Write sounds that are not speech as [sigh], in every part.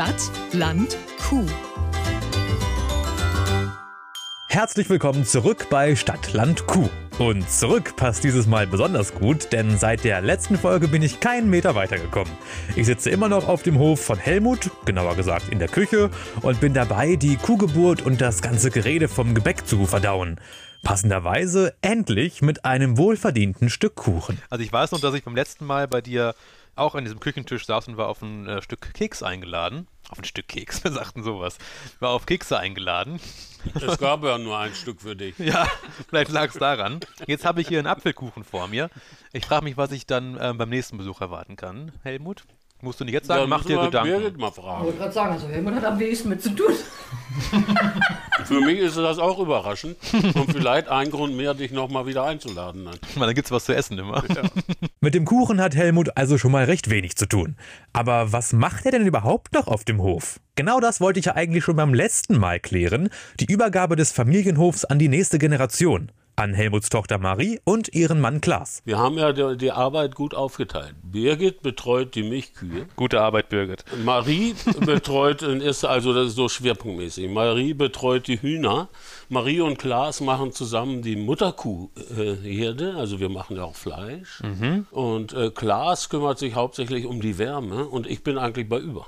Stadt, Land, Kuh. Herzlich willkommen zurück bei Stadt, Land, Kuh. Und zurück passt dieses Mal besonders gut, denn seit der letzten Folge bin ich keinen Meter weitergekommen. Ich sitze immer noch auf dem Hof von Helmut, genauer gesagt in der Küche, und bin dabei, die Kuhgeburt und das ganze Gerede vom Gebäck zu verdauen. Passenderweise endlich mit einem wohlverdienten Stück Kuchen. Also ich weiß noch, dass ich beim letzten Mal bei dir auch an diesem Küchentisch saß und war auf ein äh, Stück Keks eingeladen. Auf ein Stück Keks, [laughs] wir sagten sowas. War auf Kekse eingeladen. Es gab ja nur ein Stück für dich. [laughs] Ja, vielleicht lag es daran. Jetzt habe ich hier einen Apfelkuchen vor mir. Ich frage mich, was ich dann ähm, beim nächsten Besuch erwarten kann. Helmut? Musst du nicht jetzt sagen, mach dir Gedanken. Birgit mal Ich fragen. wollte gerade sagen, also Helmut hat am wenigsten mit zu tun. [laughs] Für mich ist das auch überraschend und vielleicht ein Grund mehr, dich nochmal wieder einzuladen. Dann. Mal, Dann gibt's was zu essen immer. [laughs] Mit dem Kuchen hat Helmut also schon mal recht wenig zu tun. Aber was macht er denn überhaupt noch auf dem Hof? Genau das wollte ich ja eigentlich schon beim letzten Mal klären. Die Übergabe des Familienhofs an die nächste Generation. An Helmuts Tochter Marie und ihren Mann Klaas. Wir haben ja die, die Arbeit gut aufgeteilt. Birgit betreut die Milchkühe. Gute Arbeit, Birgit. Marie [laughs] betreut, ist also das ist so schwerpunktmäßig. Marie betreut die Hühner. Marie und Klaas machen zusammen die Mutterkuhherde. Also wir machen ja auch Fleisch. Und äh, Klaas kümmert sich hauptsächlich um die Wärme und ich bin eigentlich bei über.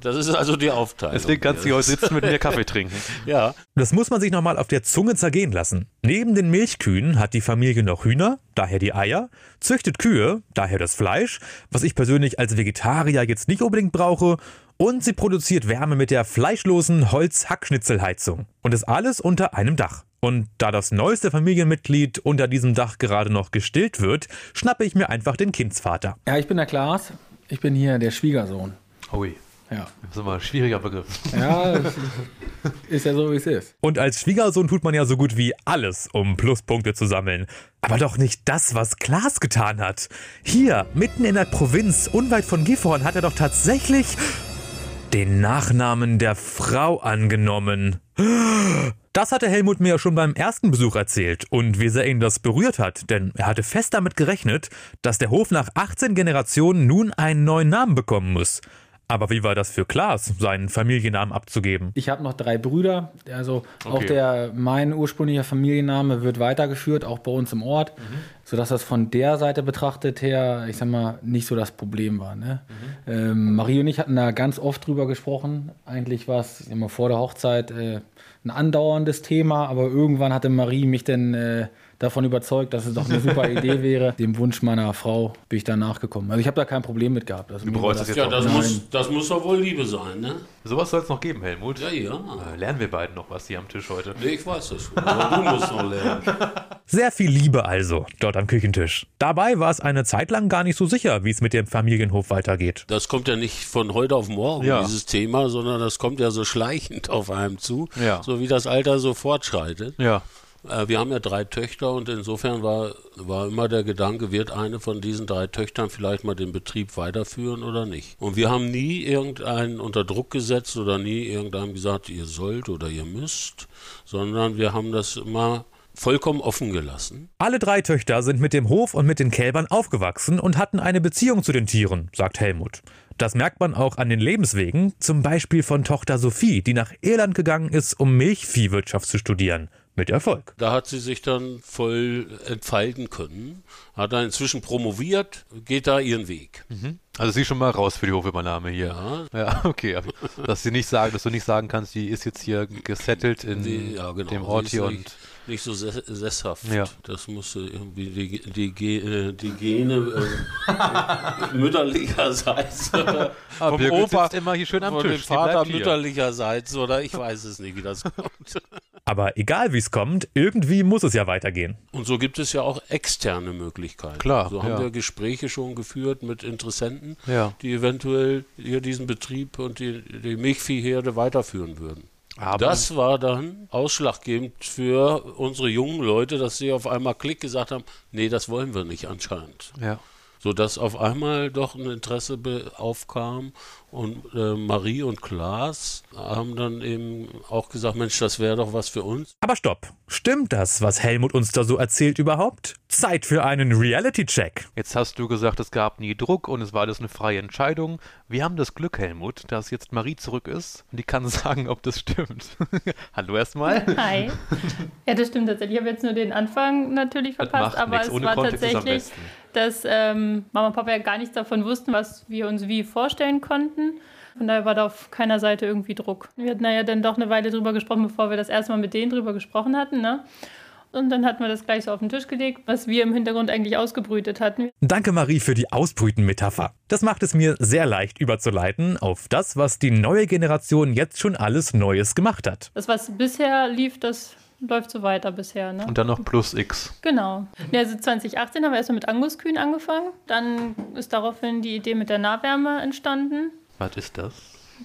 Das ist also die Aufteilung. Deswegen kannst du hier heute sitzen mit mir Kaffee trinken. [laughs] Ja, Das muss man sich nochmal auf der Zunge zergehen lassen. Neben den Milchkühen hat die Familie noch Hühner, daher die Eier, züchtet Kühe, daher das Fleisch, was ich persönlich als Vegetarier jetzt nicht unbedingt brauche, und sie produziert Wärme mit der fleischlosen Holz-Hackschnitzelheizung. Und das alles unter einem Dach. Und da das neueste Familienmitglied unter diesem Dach gerade noch gestillt wird, schnappe ich mir einfach den Kindsvater. Ja, ich bin der Klaas. Ich bin hier der Schwiegersohn. Ui, Ja, das ist immer ein schwieriger Begriff. ja ist ja so, wie es ist. Und als Schwiegersohn tut man ja so gut wie alles, um Pluspunkte zu sammeln. Aber doch nicht das, was Klaas getan hat. Hier, mitten in der Provinz, unweit von Gifhorn, hat er doch tatsächlich den Nachnamen der Frau angenommen. Das hatte Helmut mir ja schon beim ersten Besuch erzählt und wie sehr ihn das berührt hat, denn er hatte fest damit gerechnet, dass der Hof nach 18 Generationen nun einen neuen Namen bekommen muss. Aber wie war das für Klaas, seinen Familiennamen abzugeben? Ich habe noch drei Brüder. Also auch Okay. der, mein ursprünglicher Familienname wird weitergeführt, auch bei uns im Ort, sodass das von der Seite betrachtet her, ich sag mal, nicht so das Problem war. Ne? Ähm, Marie und ich hatten da ganz oft drüber gesprochen. Eigentlich war es immer vor der Hochzeit äh, ein andauerndes Thema, aber irgendwann hatte Marie mich dann äh, davon überzeugt, dass es doch eine super Idee [laughs] wäre. Dem Wunsch meiner Frau bin ich dann nachgekommen. Also ich habe da kein Problem mit gehabt. Also Du bereust es jetzt ja auch das, muss, das muss doch wohl Liebe sein, ne? Sowas soll es noch geben, Helmut. Ja, ja. Äh, Lernen wir beiden noch was hier am Tisch heute. Nee, ich weiß das schon. Aber du musst noch lernen. [laughs] Sehr viel Liebe also dort am Küchentisch. Dabei war es eine Zeit lang gar nicht so sicher, wie es mit dem Familienhof weitergeht. Das kommt ja nicht von heute auf morgen, Ja. dieses Thema, sondern das kommt ja so schleichend auf einem zu, Ja. so wie das Alter so fortschreitet. Ja. Äh, wir haben ja drei Töchter und insofern war, war immer der Gedanke, wird eine von diesen drei Töchtern vielleicht mal den Betrieb weiterführen oder nicht. Und wir haben nie irgendeinen unter Druck gesetzt oder nie irgendeinem gesagt, ihr sollt oder ihr müsst, sondern wir haben das immer vollkommen offen gelassen. Alle drei Töchter sind mit dem Hof und mit den Kälbern aufgewachsen und hatten eine Beziehung zu den Tieren, sagt Helmut. Das merkt man auch an den Lebenswegen, zum Beispiel von Tochter Sophie, die nach Irland gegangen ist, um Milchviehwirtschaft zu studieren. Mit Erfolg. Da hat sie sich dann voll entfalten können, hat dann inzwischen promoviert, geht da ihren Weg. Also sie ist schon mal raus für die Hofübernahme hier. Ja. Ja, [laughs] okay. Aber dass sie nicht sagen, dass du nicht sagen kannst, die ist jetzt hier gesettelt in Die, ja, genau. dem Sie Ort ist hier nicht, und nicht so sess- sesshaft. Ja. Das musste irgendwie die, die, äh, die Gene äh, [laughs] mütterlicherseits [laughs] Ah, vom Birgit Opa, sitzt immer hier schön am Tisch. Sie Vater mütterlicherseits oder ich weiß es nicht, wie das kommt. Aber egal wie es kommt, irgendwie muss es ja weitergehen. Und so gibt es ja auch externe Möglichkeiten. Klar, So haben ja. wir Gespräche schon geführt mit Interessenten, Ja. die eventuell hier diesen Betrieb und die, die Milchviehherde weiterführen würden. Aber Das war dann ausschlaggebend für unsere jungen Leute, dass sie auf einmal Klick gesagt haben, nee, das wollen wir nicht anscheinend. ja. Sodass auf einmal doch ein Interesse aufkam und äh, Marie und Klaas haben dann eben auch gesagt, Mensch, das wäre doch was für uns. Aber stopp. Stimmt das, was Helmut uns da so erzählt überhaupt? Zeit für einen Reality-Check. Jetzt hast du gesagt, es gab nie Druck und es war alles eine freie Entscheidung. Wir haben das Glück, Helmut, dass jetzt Marie zurück ist und die kann [laughs] sagen, ob das stimmt. [laughs] Hallo erstmal. Hi. Ja, das stimmt tatsächlich. Ich habe jetzt nur den Anfang natürlich verpasst, aber es Ohne war Kontext ist am tatsächlich. Dass ähm, Mama und Papa ja gar nichts davon wussten, was wir uns wie vorstellen konnten. Von daher war da auf keiner Seite irgendwie Druck. Wir hatten ja dann doch eine Weile drüber gesprochen, bevor wir das erste Mal mit denen drüber gesprochen hatten. Ne? Und dann hatten wir das gleich so auf den Tisch gelegt, was wir im Hintergrund eigentlich ausgebrütet hatten. Danke, Marie, für die Ausbrüten-Metapher. Das macht es mir sehr leicht überzuleiten auf das, was die neue Generation jetzt schon alles Neues gemacht hat. Das, was bisher lief, das läuft so weiter bisher. Ne? Und dann noch plus X. Genau. Ja, also 2018 haben wir erstmal mit Anguskühen angefangen. Dann ist daraufhin die Idee mit der Nahwärme entstanden. Was ist das?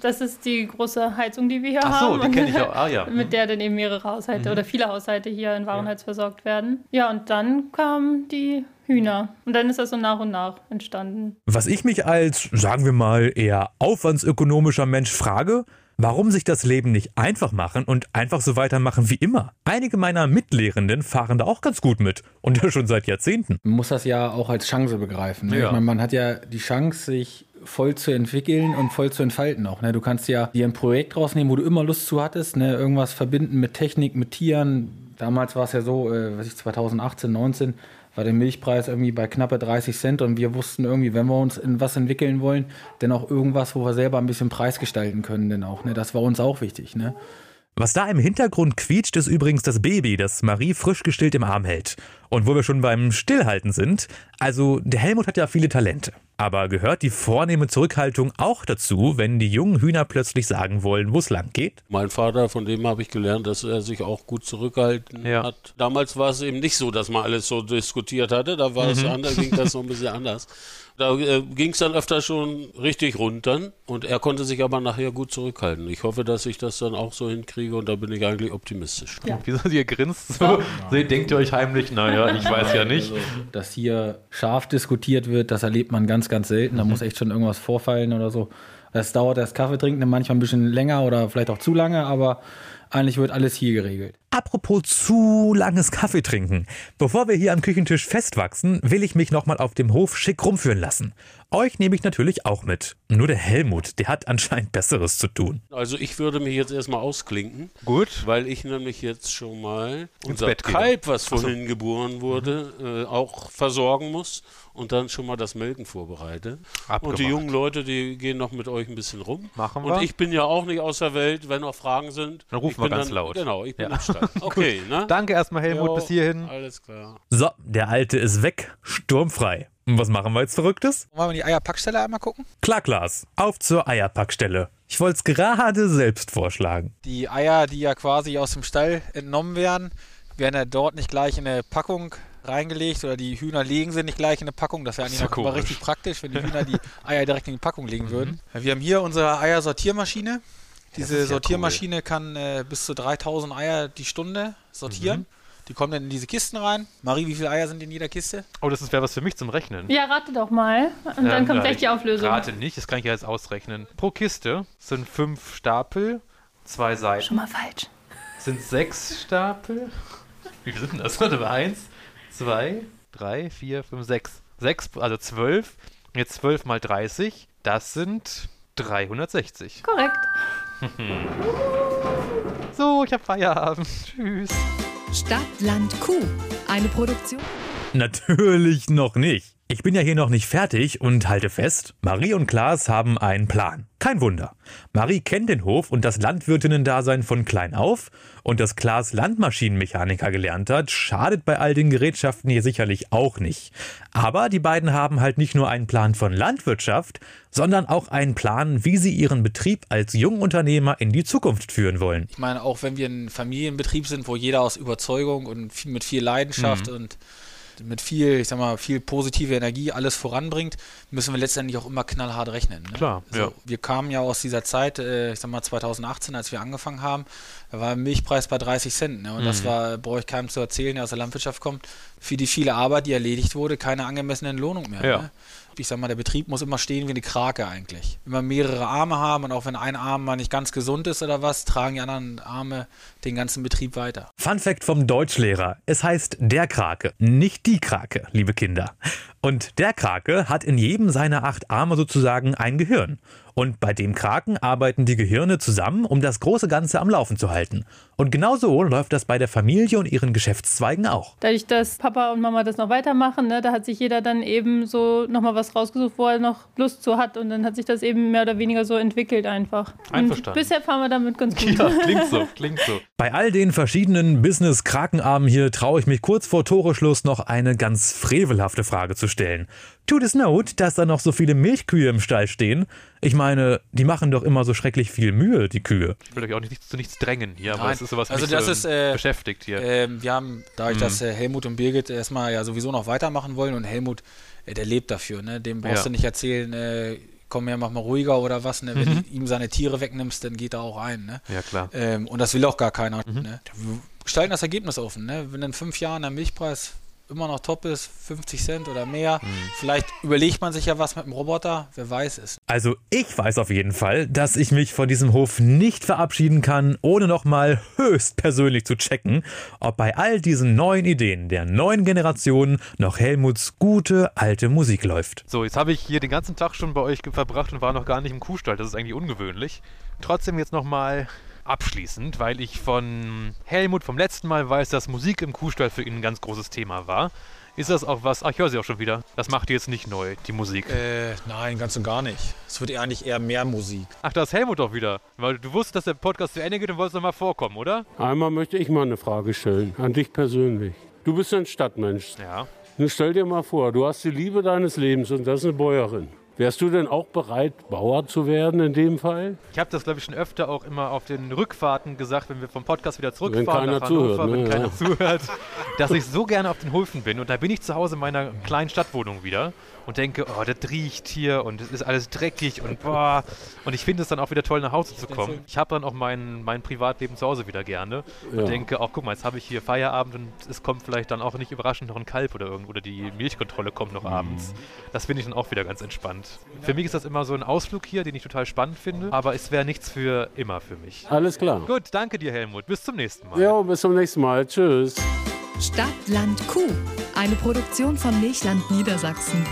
Das ist die große Heizung, die wir hier Ach so, haben. die kenne ich [laughs] auch. Ah ja. Mit der dann eben mehrere Haushalte oder viele Haushalte hier in Warenheiz versorgt werden. Ja, und dann kamen die Hühner. Und dann ist das so nach und nach entstanden. Was ich mich als, sagen wir mal, eher aufwandsökonomischer Mensch frage, warum sich das Leben nicht einfach machen und einfach so weitermachen wie immer. Einige meiner Mitlehrenden fahren da auch ganz gut mit und ja [laughs] schon seit Jahrzehnten. Man muss das ja auch als Chance begreifen. Ne? Ja. Ich meine, man hat ja die Chance, sich voll zu entwickeln und voll zu entfalten auch. Ne? Du kannst ja dir ein Projekt rausnehmen, wo du immer Lust zu hattest, ne? irgendwas verbinden mit Technik, mit Tieren. Damals war es ja so, äh, was ich 2018, 19 war der Milchpreis irgendwie bei knappe 30 Cent und wir wussten irgendwie, wenn wir uns in was entwickeln wollen, dann auch irgendwas, wo wir selber ein bisschen Preis gestalten können, denn auch. Ne? Das war uns auch wichtig. Ne? Was da im Hintergrund quietscht, ist übrigens das Baby, das Marie frisch gestillt im Arm hält. Und wo wir schon beim Stillhalten sind, also der Helmut hat ja viele Talente. Aber gehört die vornehme Zurückhaltung auch dazu, wenn die jungen Hühner plötzlich sagen wollen, wo es lang geht? Mein Vater, von dem habe ich gelernt, dass er sich auch gut zurückgehalten Ja. hat. Damals war es eben nicht so, dass man alles so diskutiert hatte. Da war es anders, ging das [laughs] noch ein bisschen anders. Da äh, ging es dann öfter schon richtig runter und er konnte sich aber nachher gut zurückhalten. Ich hoffe, dass ich das dann auch so hinkriege und da bin ich eigentlich optimistisch. Ja. Wieso ihr grinst so? so denkt ihr euch heimlich, naja, ich weiß ja nicht. Dass hier scharf diskutiert wird, das erlebt man ganz, ganz selten. Da muss echt schon irgendwas vorfallen oder so. Das dauert das Kaffee trinken manchmal ein bisschen länger oder vielleicht auch zu lange, aber eigentlich wird alles hier geregelt. Apropos zu langes Kaffee trinken. Bevor wir hier am Küchentisch festwachsen, will ich mich nochmal auf dem Hof schick rumführen lassen. Euch nehme ich natürlich auch mit. Nur der Helmut, der hat anscheinend Besseres zu tun. Also ich würde mich jetzt erstmal ausklinken. Gut. Weil ich nämlich jetzt schon mal unser Bett. Kalb, was vorhin geboren wurde, äh, auch versorgen muss und dann schon mal das Melken vorbereite. Abgemacht. Und die jungen Leute, die gehen noch mit euch ein bisschen rum. Machen und wir. ich bin ja auch nicht aus der Welt, wenn noch Fragen sind. Dann rufen ich bin ganz dann, laut. Genau, ich bin Ja. im Stall. [laughs] Okay, ne? Danke erstmal, Helmut, Jo, bis hierhin. Alles klar. So, der Alte ist weg, sturmfrei. Und was machen wir jetzt Verrücktes? Wollen wir die Eierpackstelle einmal gucken? Klar, Klaas, auf zur Eierpackstelle. Ich wollte es gerade selbst vorschlagen. Die Eier, die ja quasi aus dem Stall entnommen werden, werden ja dort nicht gleich in eine Packung reingelegt oder die Hühner legen sie nicht gleich in eine Packung. Das wäre eigentlich ja komisch. richtig praktisch, wenn die Hühner die Eier direkt in die Packung legen [laughs] würden. Ja, Wir haben hier unsere Eiersortiermaschine. Diese ja Sortiermaschine kann äh, bis zu 3000 Eier die Stunde sortieren. Die kommen dann in diese Kisten rein. Marie, wie viele Eier sind in jeder Kiste? Oh, das wäre was für mich zum Rechnen. Ja, rate doch mal. Und dann Ähm, kommt ja, gleich die ich Auflösung. Rate nicht, das kann ich ja jetzt ausrechnen. Pro Kiste sind fünf Stapel, zwei Seiten. Schon mal falsch. Sind sechs Stapel. Wie viel sind denn das? Warte mal, eins, zwei, drei, vier, fünf, sechs. Sechs, also zwölf. Jetzt zwölf mal 30, das sind 360. Korrekt. [laughs] So, ich habe Feierabend. [laughs] Tschüss. Stadt, Land, Kuh. Eine Produktion. Natürlich noch nicht. Ich bin ja hier noch nicht fertig und halte fest, Marie und Klaas haben einen Plan. Kein Wunder. Marie kennt den Hof und das Landwirtinnen-Dasein von klein auf und dass Klaas Landmaschinenmechaniker gelernt hat, schadet bei all den Gerätschaften hier sicherlich auch nicht. Aber die beiden haben halt nicht nur einen Plan von Landwirtschaft, sondern auch einen Plan, wie sie ihren Betrieb als Jungunternehmer in die Zukunft führen wollen. Ich meine, auch wenn wir ein Familienbetrieb sind, wo jeder aus Überzeugung und mit viel Leidenschaft und mit viel, ich sag mal, viel positive Energie alles voranbringt, müssen wir letztendlich auch immer knallhart rechnen. Ne? Klar, also, ja. Wir kamen ja aus dieser Zeit, äh, ich sag mal 2018, als wir angefangen haben, da war der Milchpreis bei 30 Cent. Ne? Und das war, brauche ich keinem zu erzählen, der aus der Landwirtschaft kommt, für die viele Arbeit, die erledigt wurde, keine angemessene Entlohnung mehr. Ja. Ne? Ich sag mal, der Betrieb muss immer stehen wie eine Krake eigentlich. Immer mehrere Arme haben und auch wenn ein Arm mal nicht ganz gesund ist oder was, tragen die anderen Arme den ganzen Betrieb weiter. Fun Fact vom Deutschlehrer. Es heißt der Krake, nicht die Krake, liebe Kinder. Und der Krake hat in jedem seiner acht Arme sozusagen ein Gehirn. Und bei dem Kraken arbeiten die Gehirne zusammen, um das große Ganze am Laufen zu halten. Und genau so läuft das bei der Familie und ihren Geschäftszweigen auch. Dadurch, dass Papa und Mama das noch weitermachen, ne, da hat sich jeder dann eben so nochmal was rausgesucht, wo er noch Lust zu hat. Und dann hat sich das eben mehr oder weniger so entwickelt einfach. Einverstanden. Und bisher fahren wir damit ganz gut. Ja, [laughs] klingt so, klingt so. Bei all den verschiedenen Business-Krakenarmen hier traue ich mich kurz vor Toreschluss noch eine ganz frevelhafte Frage zu stellen. Tut es not, dass da noch so viele Milchkühe im Stall stehen? Ich meine, die machen doch immer so schrecklich viel Mühe, die Kühe. Ich will euch auch nicht zu nichts drängen hier, aber Nein, es ist sowas also mich das so ist, äh, beschäftigt hier. Ähm, wir haben, dadurch, Mhm. dass äh, Helmut und Birgit erstmal ja sowieso noch weitermachen wollen und Helmut, äh, der lebt dafür, ne? dem brauchst Ja. du nicht erzählen, äh, komm her, mach mal ruhiger oder was, ne? wenn Mhm. du ihm seine Tiere wegnimmst, dann geht er auch ein. Ne? ja, klar. Ähm, und das will auch gar keiner. Mhm. Ne? Wir gestalten das Ergebnis offen. Ne? Wenn in fünf Jahren der Milchpreis immer noch top ist, 50 Cent oder mehr, Mhm. vielleicht überlegt man sich ja was mit dem Roboter, wer weiß es. Also ich weiß auf jeden Fall, dass ich mich von diesem Hof nicht verabschieden kann, ohne nochmal höchst persönlich zu checken, ob bei all diesen neuen Ideen der neuen Generation noch Helmuts gute alte Musik läuft. So, jetzt habe ich hier den ganzen Tag schon bei euch verbracht und war noch gar nicht im Kuhstall. Das ist eigentlich ungewöhnlich. Trotzdem jetzt nochmal abschließend, weil ich von Helmut vom letzten Mal weiß, dass Musik im Kuhstall für ihn ein ganz großes Thema war. Ist das auch was? Ach, ich höre sie auch schon wieder. Das macht ihr jetzt nicht neu, die Musik. Äh, nein, ganz und gar nicht. Es wird eher eigentlich eher mehr Musik. Ach, da ist Helmut doch wieder. Weil du wusstest, dass der Podcast zu Ende geht und wolltest noch mal vorkommen, oder? Einmal möchte ich mal eine Frage stellen, an dich persönlich. Du bist ein Stadtmensch. Ja. Nun stell dir mal vor, du hast die Liebe deines Lebens und das ist eine Bäuerin. Wärst du denn auch bereit, Bauer zu werden in dem Fall? Ich habe das, glaube ich, schon öfter auch immer auf den Rückfahrten gesagt, wenn wir vom Podcast wieder zurückfahren keiner nach Hannover, zuhört, wenn ne? keiner Ja. zuhört, dass ich so gerne auf den Höfen bin. Und da bin ich zu Hause in meiner kleinen Stadtwohnung wieder und denke, oh, das riecht hier und es ist alles dreckig und boah. Und ich finde es dann auch wieder toll, nach Hause zu kommen. Ich habe dann auch mein, mein Privatleben zu Hause wieder gerne und Ja. denke, auch guck mal, jetzt habe ich hier Feierabend und es kommt vielleicht dann auch nicht überraschend noch ein Kalb oder irgendwo oder die Milchkontrolle kommt noch abends. Das finde ich dann auch wieder ganz entspannt. Für mich ist das immer so ein Ausflug hier, den ich total spannend finde, aber es wäre nichts für immer für mich. Alles klar. Gut, danke dir, Helmut. Bis zum nächsten Mal. Ja, bis zum nächsten Mal. Tschüss. Stadt, Land, Kuh. Eine Produktion von Milchland Niedersachsen.